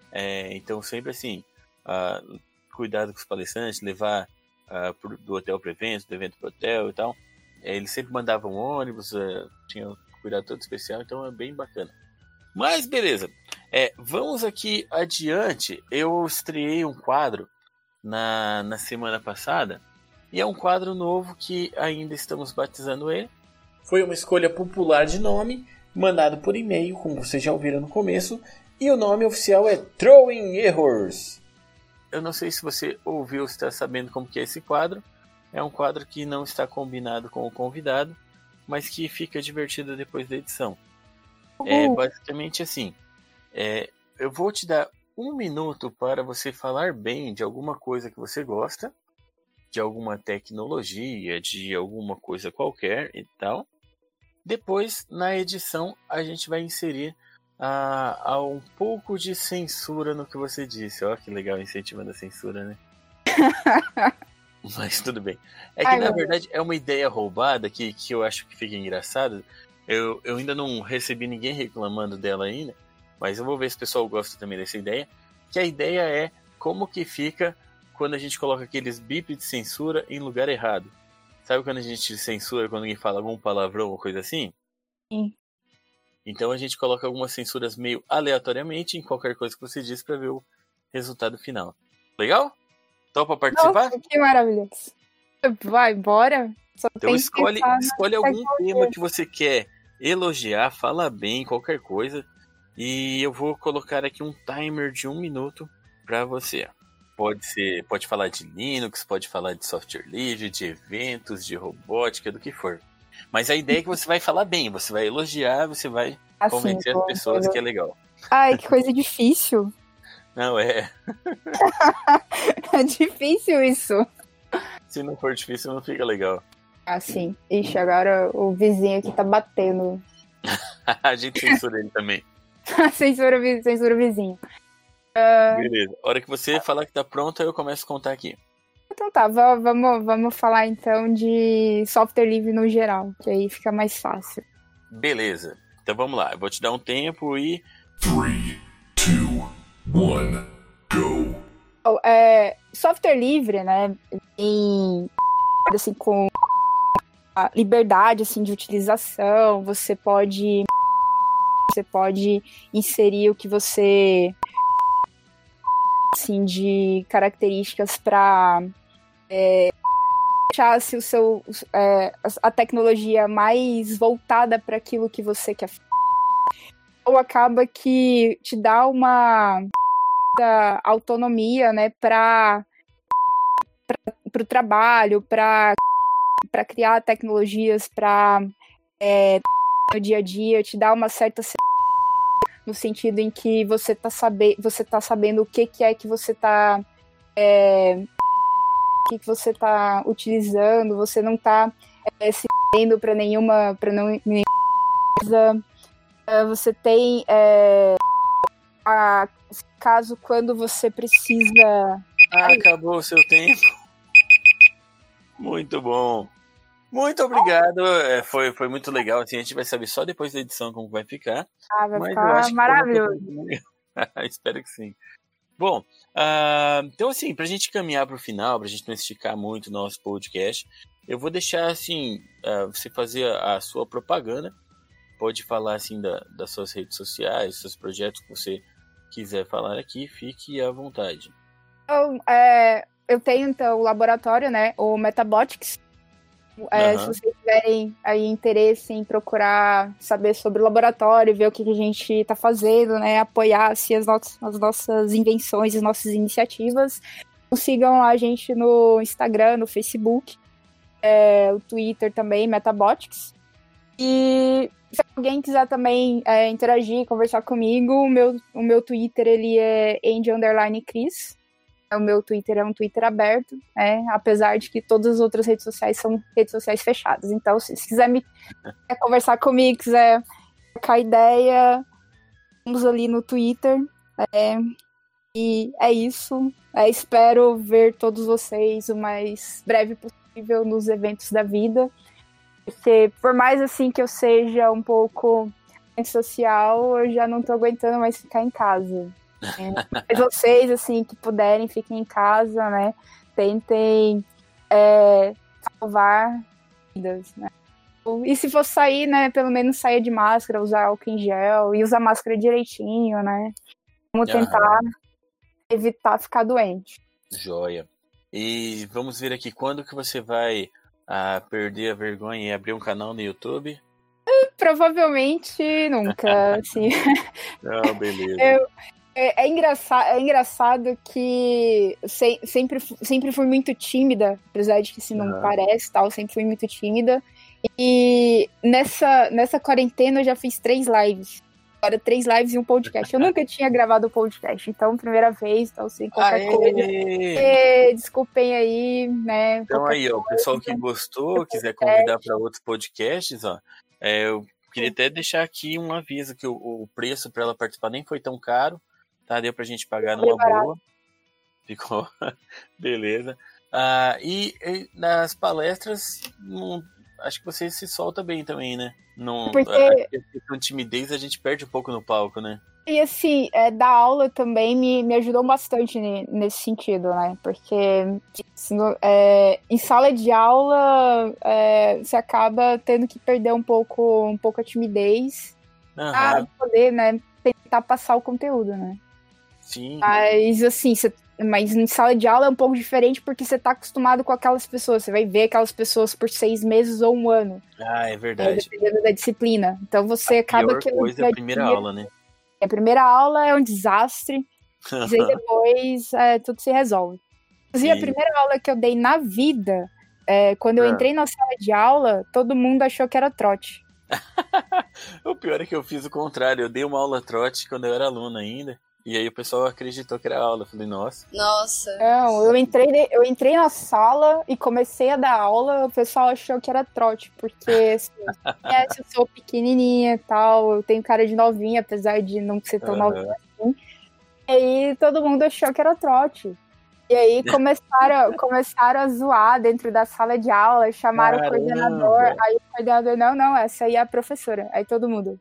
É, então sempre assim, uh, cuidado com os palestrantes, levar uh, pro, do hotel para evento, do evento para hotel e tal. É, eles sempre mandavam ônibus, uh, tinha um cuidado todo especial, então é bem bacana. Mas beleza, é, vamos aqui adiante. Eu estreiei um quadro na, na semana passada e é um quadro novo que ainda estamos batizando ele. Foi uma escolha popular de nome, mandado por e-mail, como vocês já ouviram no começo, e o nome oficial é Throwing Errors. Eu não sei se você ouviu, está sabendo como que é esse quadro. É um quadro que não está combinado com o convidado, mas que fica divertido depois da edição. É uhum. É basicamente assim. é, eu vou te dar um minuto para você falar bem de alguma coisa que você gosta, de alguma tecnologia, de alguma coisa qualquer e tal. Depois, na edição, a gente vai inserir a, a um pouco de censura no que você disse. Olha que legal incentivando a censura, né? Mas tudo bem. É que Ai, na verdade é uma ideia roubada que, que eu acho que fica engraçado. Eu, eu ainda não recebi ninguém reclamando dela ainda, mas eu vou ver se o pessoal gosta também dessa ideia. Que a ideia é como que fica quando a gente coloca aqueles bip de censura em lugar errado. Sabe quando a gente censura quando alguém fala algum palavrão ou coisa assim? Sim. Então a gente coloca algumas censuras meio aleatoriamente em qualquer coisa que você diz para ver o resultado final. Legal? Topa participar? Nossa, que maravilhoso. Vai, bora. Só então escolhe, escolhe algum tema que você quer elogiar, fala bem, qualquer coisa. E eu vou colocar aqui um timer de um minuto para você. Pode ser, pode falar de Linux, pode falar de software livre, de eventos, de robótica, do que for. Mas a ideia é que você vai falar bem, você vai elogiar, você vai assim, convencer as pessoas que é legal. Ai, que coisa difícil. Não, é. é difícil isso. Se não for difícil, não fica legal. Ah, sim. Ixi, agora o vizinho aqui tá batendo. a gente censura ele também. censura, censura o vizinho. Uh... Beleza. A hora que você falar que tá pronto, eu começo a contar aqui. Então tá, vamos, vamos falar então de software livre no geral, que aí fica mais fácil. Beleza. Então vamos lá, eu vou te dar um tempo e. 3, 2, 1, go! É, software livre, né? Em, assim, com a liberdade assim, de utilização, você pode. Você pode inserir o que você assim, de características para é, deixasse o seu, é, a tecnologia mais voltada para aquilo que você quer ou acaba que te dá uma autonomia, né, para para o trabalho, para para criar tecnologias para é, no dia a dia, te dá uma certa no sentido em que você tá, saber, você tá sabendo o que, que é que você tá. É, o que, que você tá utilizando, você não tá é, se tendo para nenhuma. para não. Nenhuma, é, você tem. É, a, caso quando você precisa. Ah, acabou o seu tempo. Muito bom. Muito obrigado. É, foi, foi muito legal. Assim, a gente vai saber só depois da edição como vai ficar. Ah, vai ficar maravilhoso. Espero que sim. Bom, uh, então assim, para a gente caminhar para o final, para a gente não esticar muito o nosso podcast, eu vou deixar assim, uh, você fazer a, a, sua propaganda. Pode falar assim da, das suas redes sociais, seus projetos que você quiser falar aqui, fique à vontade. Então, é, eu tenho então o laboratório, né, o Metabotics, é, uhum. Se vocês tiverem aí interesse em procurar saber sobre o laboratório, ver o que, que a gente está fazendo, né, apoiar assim, as, no as nossas invenções, as nossas iniciativas, sigam a gente no Instagram, no Facebook, é, o Twitter também, Metabotics. E se alguém quiser também é, interagir, conversar comigo, o meu, o meu Twitter ele é Chris o meu Twitter é um Twitter aberto, né? Apesar de que todas as outras redes sociais são redes sociais fechadas. Então, se, se quiser me quer conversar comigo, quiser trocar ideia, vamos ali no Twitter. É, e é isso. É, espero ver todos vocês o mais breve possível nos eventos da vida. Porque por mais assim que eu seja um pouco social, eu já não tô aguentando mais ficar em casa. É, vocês, assim, que puderem, fiquem em casa, né? Tentem é, salvar vidas, né? E se for sair, né, pelo menos sair de máscara, usar álcool em gel e usar máscara direitinho, né? Vamos tentar evitar ficar doente. Joia. E vamos ver aqui, quando que você vai ah, perder a vergonha e abrir um canal no YouTube? Provavelmente nunca, assim. Não, beleza. Eu, é, é, engraçado, é engraçado que se, sempre, sempre fui muito tímida, apesar de que se não uhum. parece tal, sempre fui muito tímida. E nessa, nessa quarentena eu já fiz três lives Agora, três lives e um podcast. Eu nunca tinha gravado podcast, então, primeira vez, então, sem qualquer Aê! coisa. E, desculpem aí, né? Então aí, ó, o pessoal que gostou, quiser convidar para outros podcasts, ó, é, eu queria até deixar aqui um aviso que o, o preço para ela participar nem foi tão caro, tá? Deu pra gente pagar numa barato. boa. Ficou, beleza. Ah, e, e nas palestras, não- acho que você se solta bem também, né? Não, Porque- a timidez a gente perde um pouco no palco, né? E assim, é, dar aula também me, me ajudou bastante ne- nesse sentido, né? Porque assim, é, em sala de aula é, você acaba tendo que perder um pouco, um pouco a timidez Aham, para poder, né, tentar passar o conteúdo, né? Sim. Mas assim, você- mas em sala de aula é um pouco diferente porque você tá acostumado com aquelas pessoas. Você vai ver aquelas pessoas por seis meses ou um ano, Ah, é né, verdade. dependendo da disciplina. Então você acaba Pior que coisa é a primeira aula, né? a primeira aula é um desastre. Mas aí depois é, tudo se resolve. Inclusive, a primeira aula que eu dei na vida, é, quando eu Ah. entrei na sala de aula, todo mundo achou que era trote. O pior é que eu fiz o contrário. Eu dei uma aula trote quando eu era aluno ainda. E aí o pessoal acreditou que era aula. Eu falei, nossa. Nossa. Não, eu entrei, eu entrei na sala e comecei a dar aula, o pessoal achou que era trote, porque assim, conhece, eu sou pequenininha e tal, eu tenho cara de novinha, apesar de não ser tão Aham. novinha assim. E aí todo mundo achou que era trote. E aí começaram, começaram a zoar dentro da sala de aula, chamaram Caramba. o coordenador, aí o coordenador, não, não, essa aí é a professora. Aí todo mundo,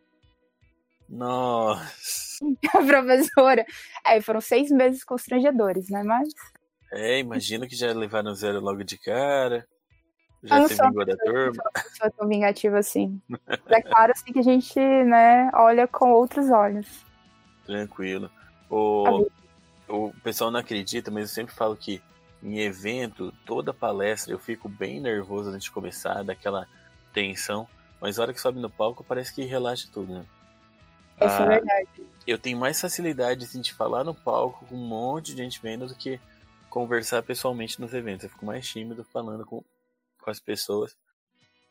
Nossa. a professora. Aí foram seis meses constrangedores, né? Mas É, imagino que já levaram zero logo de cara. Eu Já uma vingou da turma. não sou tão vingativa assim. É claro assim, que a gente, né, olha com outros olhos. Tranquilo. O, o pessoal não acredita, mas eu sempre falo que em evento, toda palestra, eu fico bem nervoso antes de começar, daquela tensão. Mas a hora que sobe no palco, parece que relaxa tudo, né? Isso é Ah, verdade. eu tenho mais facilidade assim, de falar no palco com um monte de gente vendo do que conversar pessoalmente nos eventos. Eu fico mais tímido falando com, com as pessoas.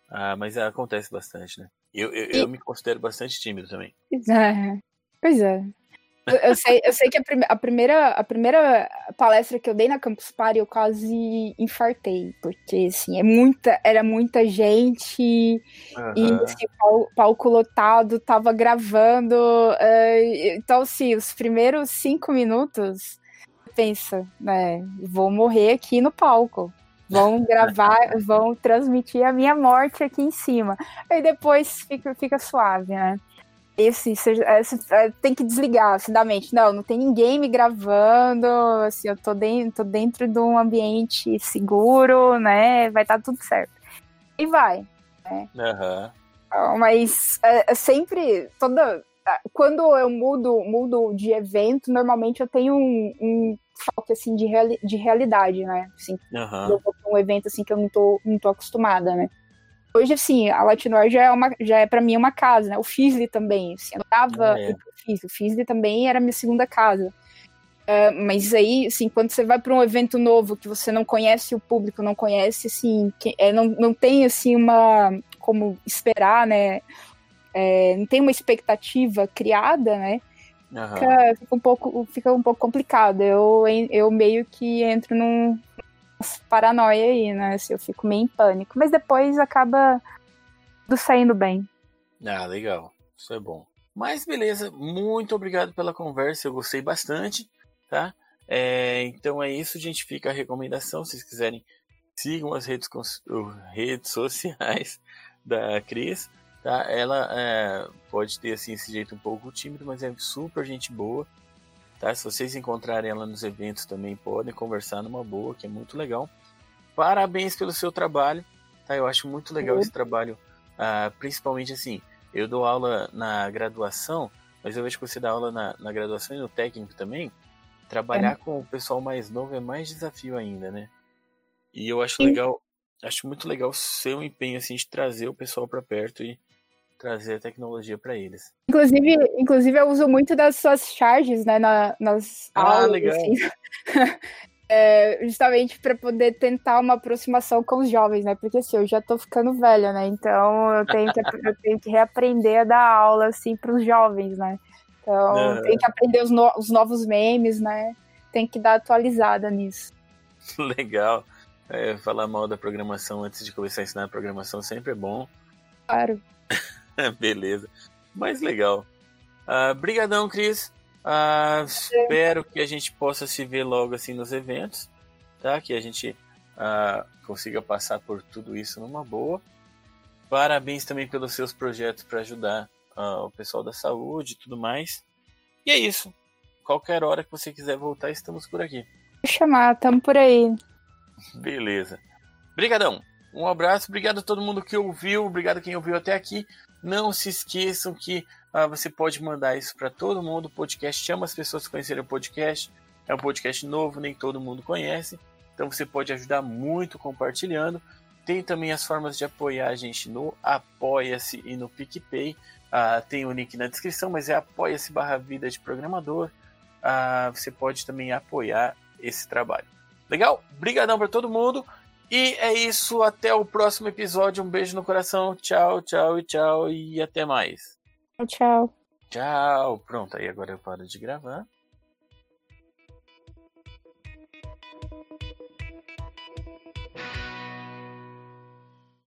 Ah, mas é, acontece bastante, né? Eu, eu, eu me considero bastante tímido também. Pois é. Pois é. Eu, eu sei, eu sei que a, prime- a primeira, a primeira palestra que eu dei na Campus Party eu quase infartei, porque assim, é muita, era muita gente e Aham. assim, pal- palco lotado, tava gravando. eh, então, assim, os primeiros cinco minutos, pensa, né? Vou morrer aqui no palco. Vão gravar, vão transmitir a minha morte aqui em cima. Aí depois fica, fica suave, né? E assim, você, é, você, tem que desligar assim, da mente. Não, não tem ninguém me gravando. Assim, eu tô dentro, tô dentro de um ambiente seguro, né? Vai estar tudo certo. E vai. Aham. Ah, Mas é, é sempre toda quando eu mudo mudo de evento, normalmente eu tenho um, um assim de, reali de realidade, né? Assim, Aham. eu vou pra um evento assim que eu não tô, não tô acostumada, né? Hoje, assim, a Latinor já é, uma, já é pra mim uma casa, né? O Fisley também, assim, eu tava É. O Fisley também era minha segunda casa. Ah, mas aí, assim, quando você vai para um evento novo que você não conhece o público, não conhece, assim, que, é, não, não tem, assim, uma... como esperar, né? É, não tem uma expectativa criada, né? Aham. fica, fica um pouco fica um pouco complicado. Eu, eu meio que entro num paranoia aí, né? Assim, eu fico meio em pânico. Mas depois acaba tudo saindo bem. Ah, legal. Isso é bom. Mas beleza, muito obrigado pela conversa. Eu gostei bastante, tá? É, então é isso, gente. Fica a recomendação. Se vocês quiserem, sigam as redes, redes sociais da Cris. Tá? Ela é, pode ter assim, esse jeito um pouco tímido, mas é super gente boa. Tá? Se vocês encontrarem ela nos eventos também, podem conversar numa boa, que é muito legal. Parabéns pelo seu trabalho. Tá? Eu acho muito legal esse trabalho. ah, principalmente assim, eu dou aula na graduação, mas eu vejo que você dá aula na, na graduação e no técnico também. Trabalhar com o pessoal mais novo é mais desafio ainda, né? E eu acho Sim. legal, acho muito legal o seu empenho assim de trazer o pessoal para perto e trazer tecnologia para eles. Inclusive, inclusive, eu uso muito das suas charges, né? na- nas Ah, aulas. legal. assim. é, justamente para poder tentar uma aproximação com os jovens, né? Porque assim, eu já tô ficando velha, né? Então eu tenho que, eu tenho que reaprender a dar aula assim para os jovens, né? Então tem que aprender os, no, os novos memes, né? Tem que dar atualizada nisso. Legal. É, falar mal da programação antes de começar a ensinar a programação sempre é bom. Claro. Beleza. Mas legal. Uh, brigadão, Cris. Uh, espero que a gente possa se ver logo assim nos eventos, tá? Que a gente uh, consiga passar por tudo isso numa boa. Parabéns também pelos seus projetos para ajudar uh, o pessoal da saúde e tudo mais. E é isso. Qualquer hora que você quiser voltar, estamos por aqui. Vou chamar, estamos por aí. Beleza. Brigadão. Um abraço, obrigado a todo mundo que ouviu, obrigado a quem ouviu até aqui. Não se esqueçam que ah, você pode mandar isso para todo mundo. O podcast chama as pessoas a conhecerem o podcast. É um podcast novo, nem todo mundo conhece. Então você pode ajudar muito compartilhando. Tem também as formas de apoiar a gente no Apoia-se e no PicPay. Ah, tem o link na descrição, mas é apoia-se barra vida de programador. Ah, você pode também apoiar esse trabalho. Legal? Obrigadão para todo mundo. E é isso, até o próximo episódio. Um beijo no coração. Tchau, tchau e tchau. E até mais. Tchau. Tchau. Pronto, aí agora eu paro de gravar.